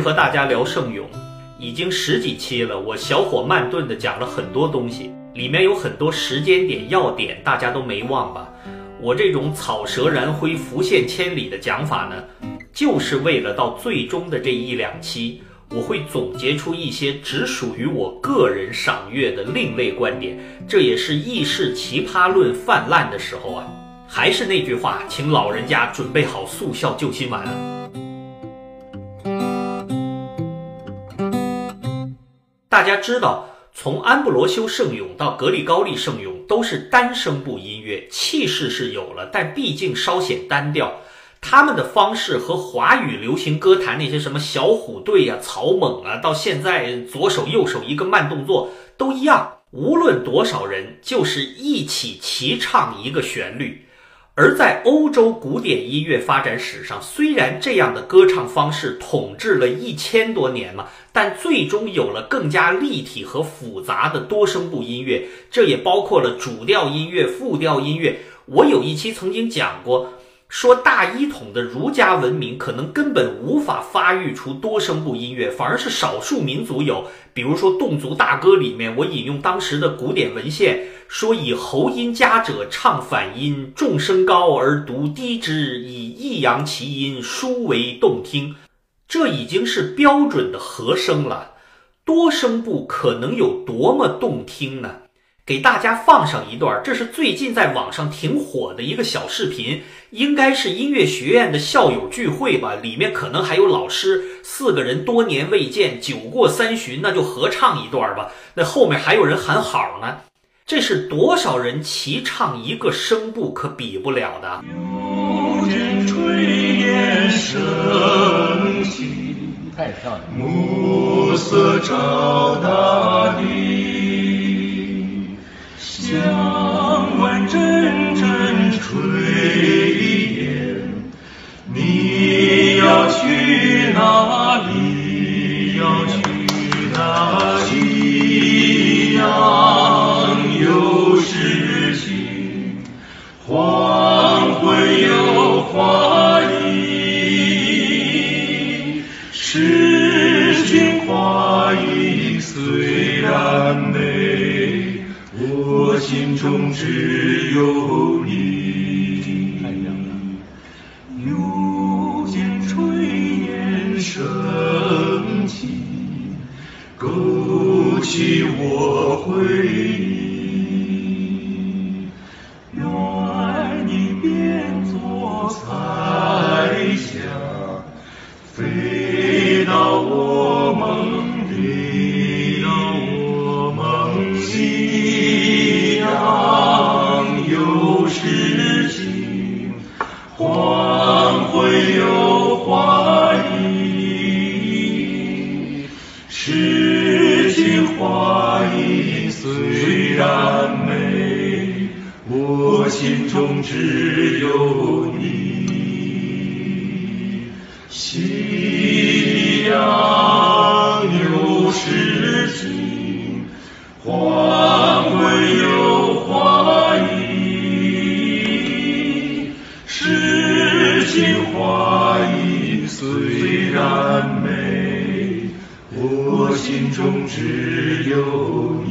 和大家聊圣咏，已经十几期了，我小火慢炖的讲了很多东西，里面有很多时间点要点，大家都没忘吧？我这种草蛇燃灰、浮现千里的讲法呢，就是为了到最终的这一两期，我会总结出一些只属于我个人赏阅的另类观点，这也是议事奇葩论泛滥的时候啊。还是那句话，请老人家准备好速效救心丸大家知道，从安布罗修圣咏到格里高利圣咏都是单声部音乐，气势是有了，但毕竟稍显单调。他们的方式和华语流行歌坛那些什么小虎队呀、草蜢啊，到现在左手右手一个慢动作都一样。无论多少人，就是一起齐唱一个旋律。而在欧洲古典音乐发展史上，虽然这样的歌唱方式统治了一千多年嘛，但最终有了更加立体和复杂的多声部音乐，这也包括了主调音乐、副调音乐。我有一期曾经讲过。说大一统的儒家文明可能根本无法发育出多声部音乐，反而是少数民族有。比如说侗族大歌里面，我引用当时的古典文献，说以喉音佳者唱反音，众声高而独低之，以抑扬其音，殊为动听。这已经是标准的和声了。多声部可能有多么动听呢？给大家放上一段，这是最近在网上挺火的一个小视频，应该是音乐学院的校友聚会吧，里面可能还有老师，四个人多年未见，酒过三巡，那就合唱一段吧。那后面还有人喊好呢，这是多少人齐唱一个声部，可比不了的。太漂亮，暮色照大地。江湾阵阵炊烟，你要去哪里？要去哪里？阳又是晴，虽然美，我心中只有你，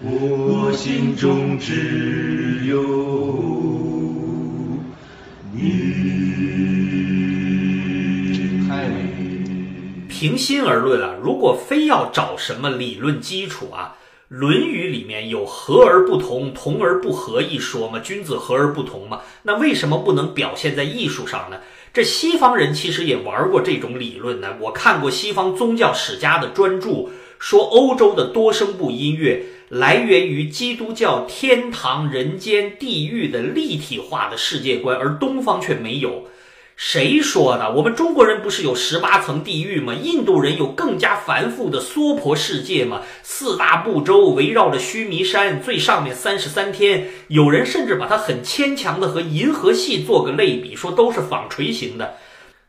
我心中只有你。太美。平心而论啊，如果非要找什么理论基础啊，《论语》里面有“和而不同，同而不和”一说嘛，君子和而不同嘛，那为什么不能表现在艺术上呢？这西方人其实也玩过这种理论呢。我看过西方宗教史家的专著，说欧洲的多声部音乐来源于基督教天堂、人间、地狱的立体化的世界观，而东方却没有。谁说的？我们中国人不是有十八层地狱吗？印度人有更加繁复的娑婆世界吗？四大部洲围绕着须弥山，最上面三十三天。有人甚至把它很牵强的和银河系做个类比，说都是纺锤形的。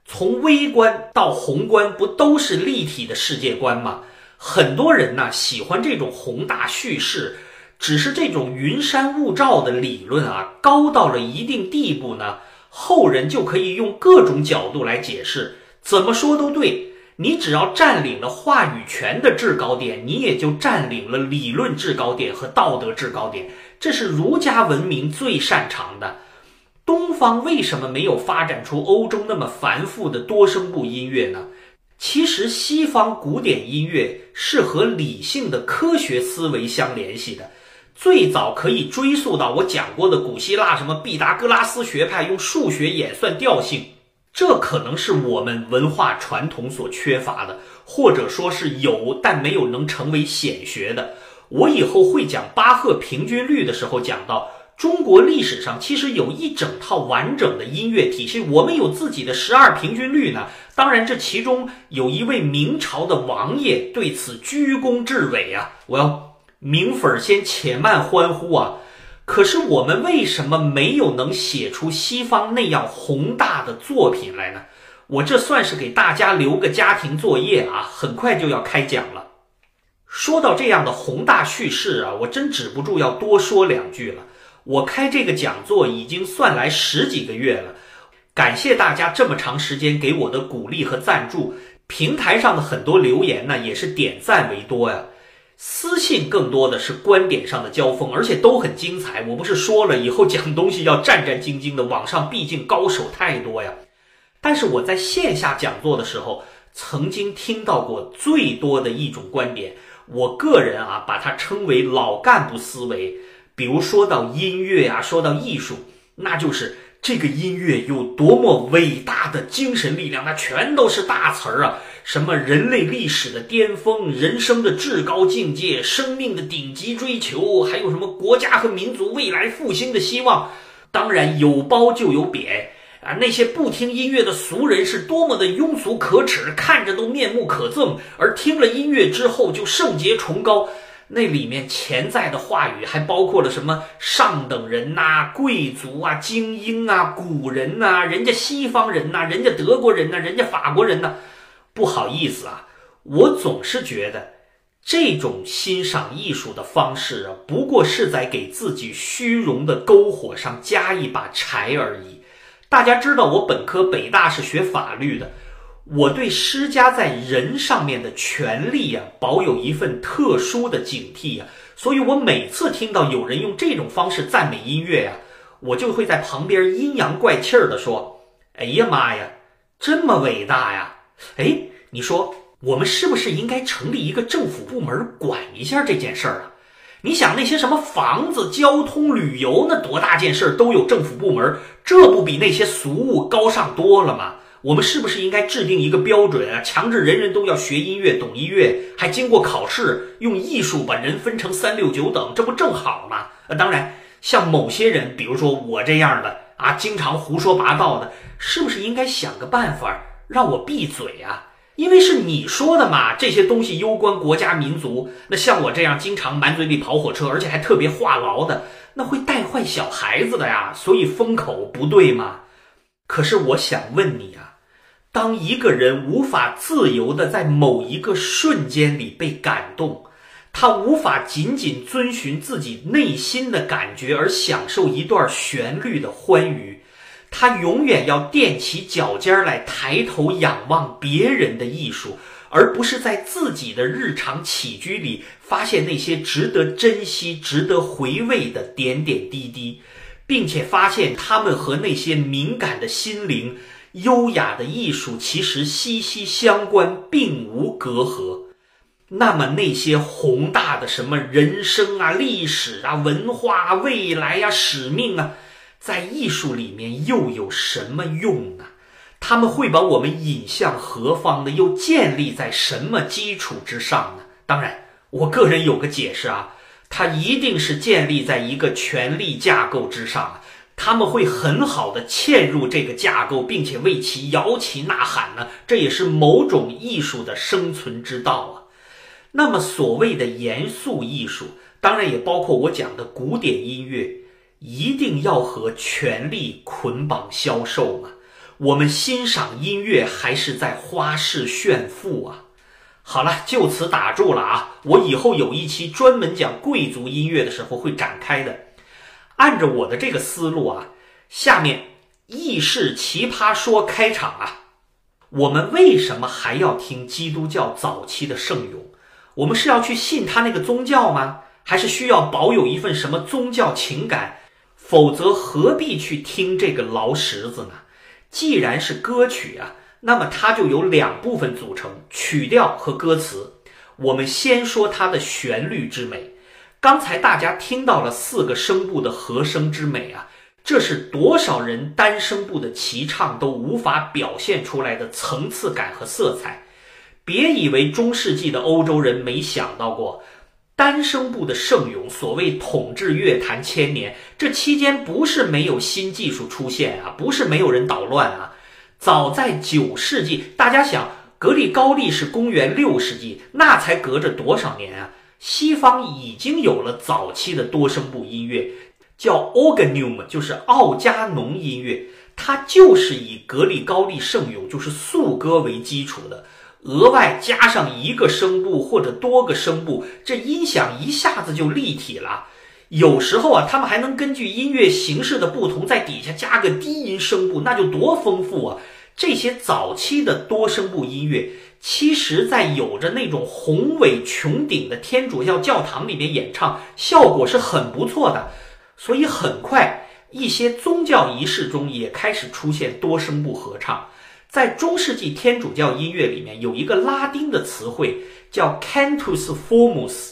从微观到宏观，不都是立体的世界观吗？很多人呢喜欢这种宏大叙事，只是这种云山雾罩的理论啊，高到了一定地步呢。后人就可以用各种角度来解释，怎么说都对。你只要占领了话语权的制高点，你也就占领了理论制高点和道德制高点。这是儒家文明最擅长的。东方为什么没有发展出欧洲那么繁复的多声部音乐呢？其实西方古典音乐是和理性的科学思维相联系的，最早可以追溯到我讲过的古希腊什么毕达哥拉斯学派用数学演算调性。这可能是我们文化传统所缺乏的，或者说是有但没有能成为显学的。我以后会讲巴赫平均律的时候讲到，中国历史上其实有一整套完整的音乐体系，我们有自己的十二平均律呢。当然，这其中有一位明朝的王爷对此居功至伟啊！我要名粉先且慢欢呼啊！可是我们为什么没有能写出西方那样宏大的作品来呢？我这算是给大家留个家庭作业啊！很快就要开讲了。说到这样的宏大叙事啊，我真止不住要多说两句了。我开这个讲座已经算来十几个月了，感谢大家这么长时间给我的鼓励和赞助。平台上的很多留言呢，也是点赞为多呀。私信更多的是观点上的交锋，而且都很精彩。我不是说了，以后讲东西要战战兢兢的，网上毕竟高手太多呀。但是我在线下讲座的时候，曾经听到过最多的一种观点，我个人啊把它称为老干部思维。比如说到音乐啊，说到艺术，那就是这个音乐有多么伟大的精神力量，那全都是大词儿啊。什么人类历史的巅峰、人生的至高境界、生命的顶级追求，还有什么国家和民族未来复兴的希望？当然有褒就有贬啊！那些不听音乐的俗人是多么的庸俗可耻，看着都面目可憎；而听了音乐之后就圣洁崇高。那里面潜在的话语还包括了什么上等人呐、贵族啊、精英啊、古人呐、人家西方人呐、人家德国人呐、人家法国人呐。不好意思啊，我总是觉得这种欣赏艺术的方式啊，不过是在给自己虚荣的篝火上加一把柴而已。大家知道，我本科北大是学法律的，我对施加在人上面的权利呀，保有一份特殊的警惕呀。所以我每次听到有人用这种方式赞美音乐呀，我就会在旁边阴阳怪气儿的说：“哎呀妈呀，这么伟大呀！”哎，你说我们是不是应该成立一个政府部门管一下这件事儿啊？你想那些什么房子、交通、旅游，那多大件事都有政府部门，这不比那些俗物高尚多了吗？我们是不是应该制定一个标准啊，强制人人都要学音乐、懂音乐，还经过考试，用艺术把人分成三六九等，这不正好吗？呃，当然，像某些人，比如说我这样的啊，经常胡说八道的，是不是应该想个办法？让我闭嘴啊！因为是你说的嘛，这些东西攸关国家民族。那像我这样经常满嘴里跑火车，而且还特别话痨的，那会带坏小孩子的呀。所以封口不对吗？可是我想问你啊，当一个人无法自由的在某一个瞬间里被感动，他无法仅仅遵循自己内心的感觉而享受一段旋律的欢愉。他永远要踮起脚尖来抬头仰望别人的艺术，而不是在自己的日常起居里发现那些值得珍惜、值得回味的点点滴滴，并且发现他们和那些敏感的心灵、优雅的艺术其实息息相关，并无隔阂。那么那些宏大的什么人生啊、历史啊、文化、啊未来呀、使命啊。在艺术里面又有什么用呢？他们会把我们引向何方呢？又建立在什么基础之上呢？当然，我个人有个解释啊，它一定是建立在一个权力架构之上。他们会很好的嵌入这个架构，并且为其摇旗呐喊呢。这也是某种艺术的生存之道啊。那么，所谓的严肃艺术，当然也包括我讲的古典音乐。一定要和权力捆绑销售吗？我们欣赏音乐还是在花式炫富啊？好了，就此打住了啊！我以后有一期专门讲贵族音乐的时候会展开的。按着我的这个思路啊，下面异事奇葩说开场啊！我们为什么还要听基督教早期的圣咏？我们是要去信他那个宗教吗？还是需要保有一份什么宗教情感？否则何必去听这个劳什子呢？既然是歌曲啊，那么它就由两部分组成：曲调和歌词。我们先说它的旋律之美。刚才大家听到了四个声部的和声之美啊，这是多少人单声部的齐唱都无法表现出来的层次感和色彩。别以为中世纪的欧洲人没想到过，单声部的盛咏，所谓统治乐坛千年，这期间不是没有新技术出现啊，不是没有人捣乱啊。早在九世纪，大家想，格里高利是公元六世纪，那才隔着多少年啊？西方已经有了早期的多声部音乐，叫 organum，就是奥加农音乐，它就是以格里高利圣咏，就是颂歌为基础的，额外加上一个声部或者多个声部，这音响一下子就立体了。有时候啊，他们还能根据音乐形式的不同，在底下加个低音声部，那就多丰富啊！这些早期的多声部音乐。其实，在有着那种宏伟穹顶的天主教教堂里面演唱，效果是很不错的。所以，很快一些宗教仪式中也开始出现多声部合唱。在中世纪天主教音乐里面，有一个拉丁的词汇叫 cantus firmus。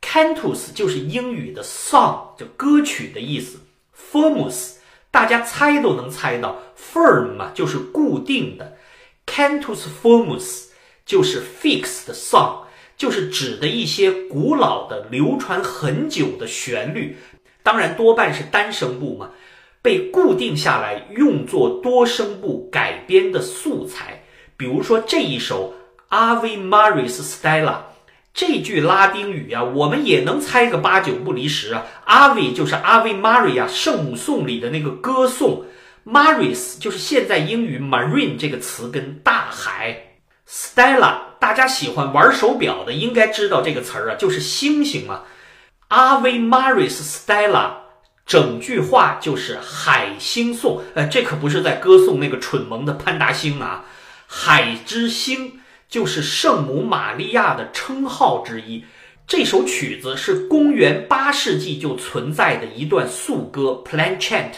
cantus 就是英语的 song，就歌曲的意思。firmus 大家猜都能猜到，firm 嘛就是固定的。cantus firmus。就是 fixed song，就是指的一些古老的、流传很久的旋律，当然多半是单声部嘛，被固定下来用作多声部改编的素材。比如说这一首 Ave Maris Stella，这句拉丁语啊，我们也能猜个八九不离十啊。Ave 就是 Ave Maria 圣母颂里的那个歌颂，Maris 就是现在英语 marine 这个词根大海。Stella，大家喜欢玩手表的应该知道这个词儿啊，就是星星嘛。Ave Maris Stella，整句话就是海星颂。呃，这可不是在歌颂那个蠢萌的潘达星啊。海之星就是圣母玛利亚的称号之一。这首曲子是公元八世纪就存在的一段颂歌 p l a n chant），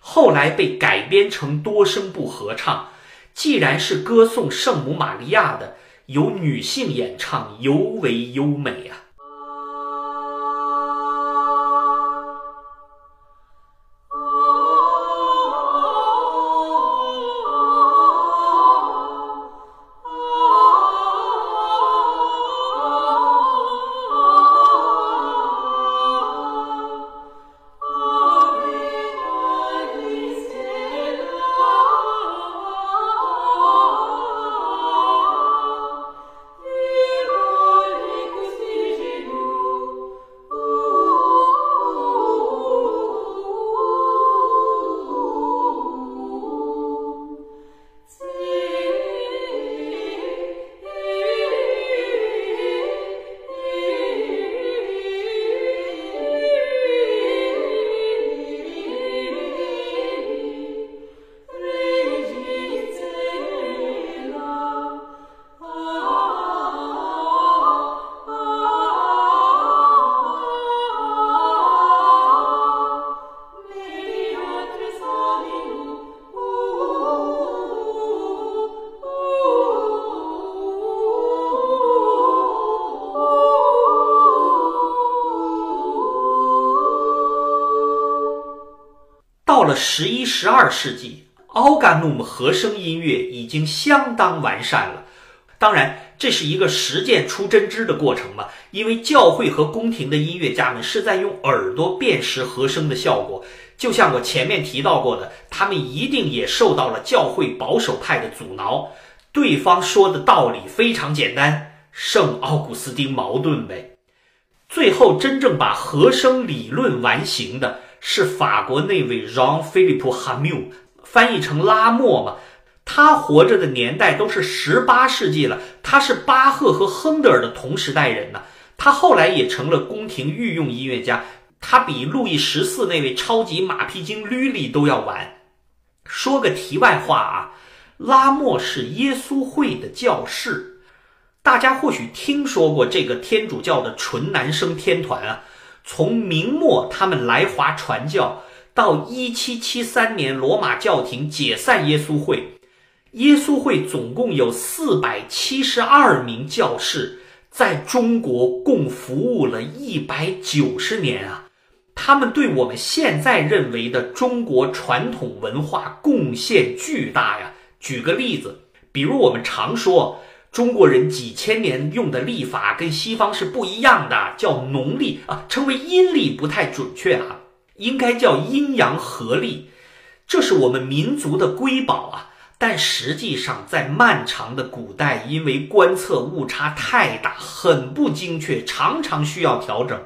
后来被改编成多声部合唱。既然是歌颂圣母玛利亚的，由女性演唱尤为优美啊。到了十一、十二世纪，奥甘努姆和声音乐已经相当完善了。当然，这是一个实践出真知的过程嘛，因为教会和宫廷的音乐家们是在用耳朵辨识和声的效果。就像我前面提到过的，他们一定也受到了教会保守派的阻挠。对方说的道理非常简单，圣奥古斯丁矛盾呗。最后真正把和声理论完形的。是法国那位 Jean Philippe Hamel，翻译成拉莫嘛？他活着的年代都是十八世纪了，他是巴赫和亨德尔的同时代人呢。他后来也成了宫廷御用音乐家，他比路易十四那位超级马屁精吕里都要晚。说个题外话啊，拉莫是耶稣会的教士，大家或许听说过这个天主教的纯男生天团啊。从明末他们来华传教，到一七七三年罗马教廷解散耶稣会，耶稣会总共有四百七十二名教士，在中国共服务了一百九十年啊。他们对我们现在认为的中国传统文化贡献巨大呀。举个例子，比如我们常说中国人几千年用的历法跟西方是不一样的，叫农历啊，称为阴历不太准确啊，应该叫阴阳合历，这是我们民族的瑰宝啊。但实际上，在漫长的古代，因为观测误差太大，很不精确，常常需要调整。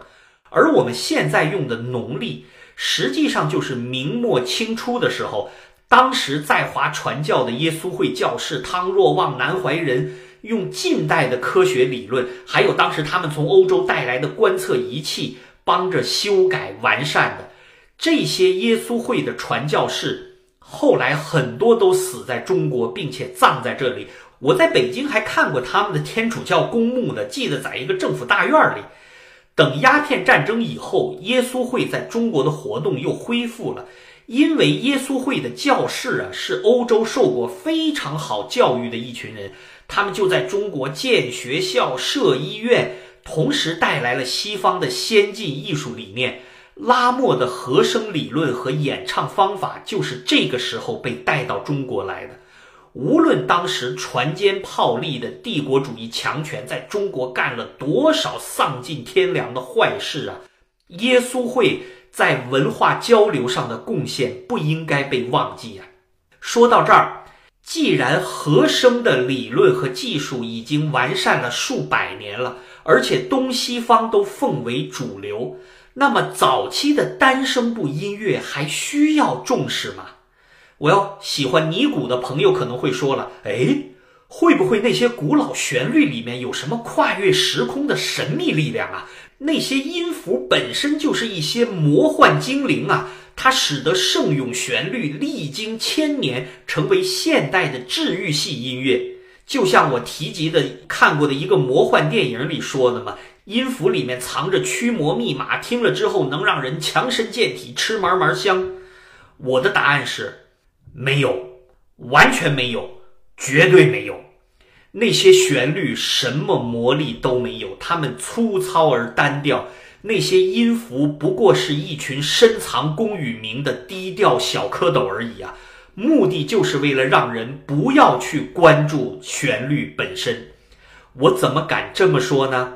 而我们现在用的农历，实际上就是明末清初的时候，当时在华传教的耶稣会教士汤若望、南怀仁，用近代的科学理论，还有当时他们从欧洲带来的观测仪器，帮着修改完善的这些耶稣会的传教士，后来很多都死在中国，并且葬在这里。我在北京还看过他们的天主教公墓呢，记得在一个政府大院里。等鸦片战争以后，耶稣会在中国的活动又恢复了。因为耶稣会的教士啊，是欧洲受过非常好教育的一群人，他们就在中国建学校、设医院，同时带来了西方的先进艺术理念。拉莫的和声理论和演唱方法，就是这个时候被带到中国来的。无论当时船坚炮利的帝国主义强权在中国干了多少丧尽天良的坏事啊，耶稣会在文化交流上的贡献不应该被忘记啊。说到这儿，既然和声的理论和技术已经完善了数百年了，而且东西方都奉为主流，那么早期的单声部音乐还需要重视吗？我要喜欢尼古的朋友可能会说了，哎，会不会那些古老旋律里面有什么跨越时空的神秘力量啊？那些音符本身就是一些魔幻精灵啊，它使得圣咏旋律历经千年成为现代的治愈系音乐。就像我提及的看过的一个魔幻电影里说的嘛，音符里面藏着驱魔密码，听了之后能让人强身健体、吃嘛嘛香。我的答案是。没有，完全没有，绝对没有。那些旋律什么魔力都没有，它们粗糙而单调。那些音符不过是一群深藏功与名的低调小蝌蚪而已啊！目的就是为了让人不要去关注旋律本身。我怎么敢这么说呢？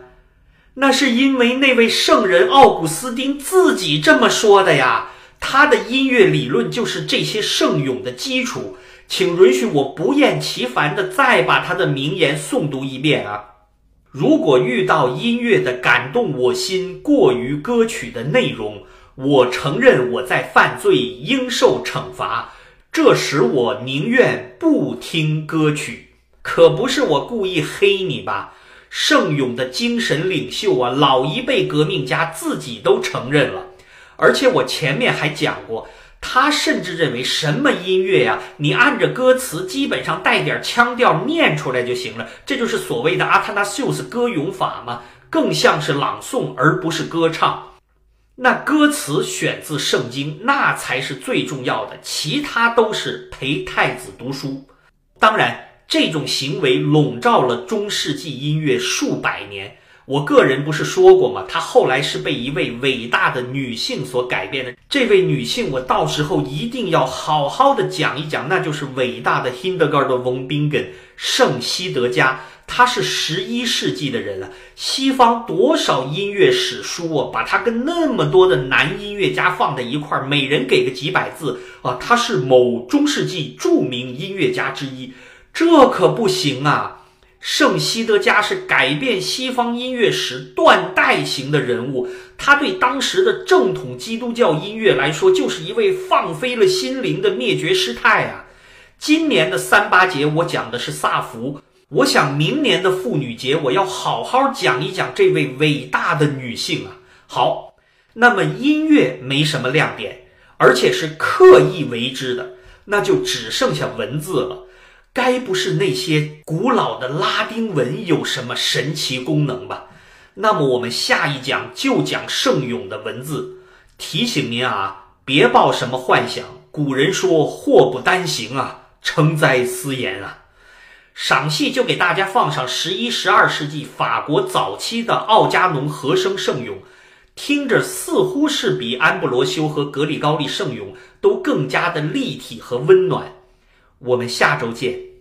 那是因为那位圣人奥古斯丁自己这么说的呀。他的音乐理论就是这些圣咏的基础，请允许我不厌其烦的再把他的名言诵读一遍啊！如果遇到音乐的感动我心过于歌曲的内容，我承认我在犯罪，应受惩罚。这时我宁愿不听歌曲，可不是我故意黑你吧？圣咏的精神领袖啊，老一辈革命家自己都承认了。而且我前面还讲过，他甚至认为什么音乐呀，你按着歌词，基本上带点腔调念出来就行了，这就是所谓的阿塔纳修斯歌咏法嘛，更像是朗诵而不是歌唱。那歌词选自圣经，那才是最重要的，其他都是陪太子读书。当然，这种行为笼罩了中世纪音乐数百年。我个人不是说过吗？他后来是被一位伟大的女性所改变的。这位女性，我到时候一定要好好的讲一讲，那就是伟大的 Hindegard von Bingen 圣西德加。她是十一世纪的人了。西方多少音乐史书啊，把她跟那么多的男音乐家放在一块儿，每人给个几百字啊，她是某中世纪著名音乐家之一，这可不行啊。圣西德加是改变西方音乐史断代型的人物，他对当时的正统基督教音乐来说，就是一位放飞了心灵的灭绝师太啊！今年的三八节我讲的是萨福，我想明年的妇女节我要好好讲一讲这位伟大的女性啊！好，那么音乐没什么亮点，而且是刻意为之的。那就只剩下文字了。该不是那些古老的拉丁文有什么神奇功能吧？那么我们下一讲就讲圣咏的文字。提醒您啊，别抱什么幻想。古人说“祸不单行啊，成灾思言啊”。赏析就给大家放上十一、十二世纪法国早期的奥加农和声圣咏，听着似乎是比安布罗修和格里高利圣咏都更加的立体和温暖。我们下周见。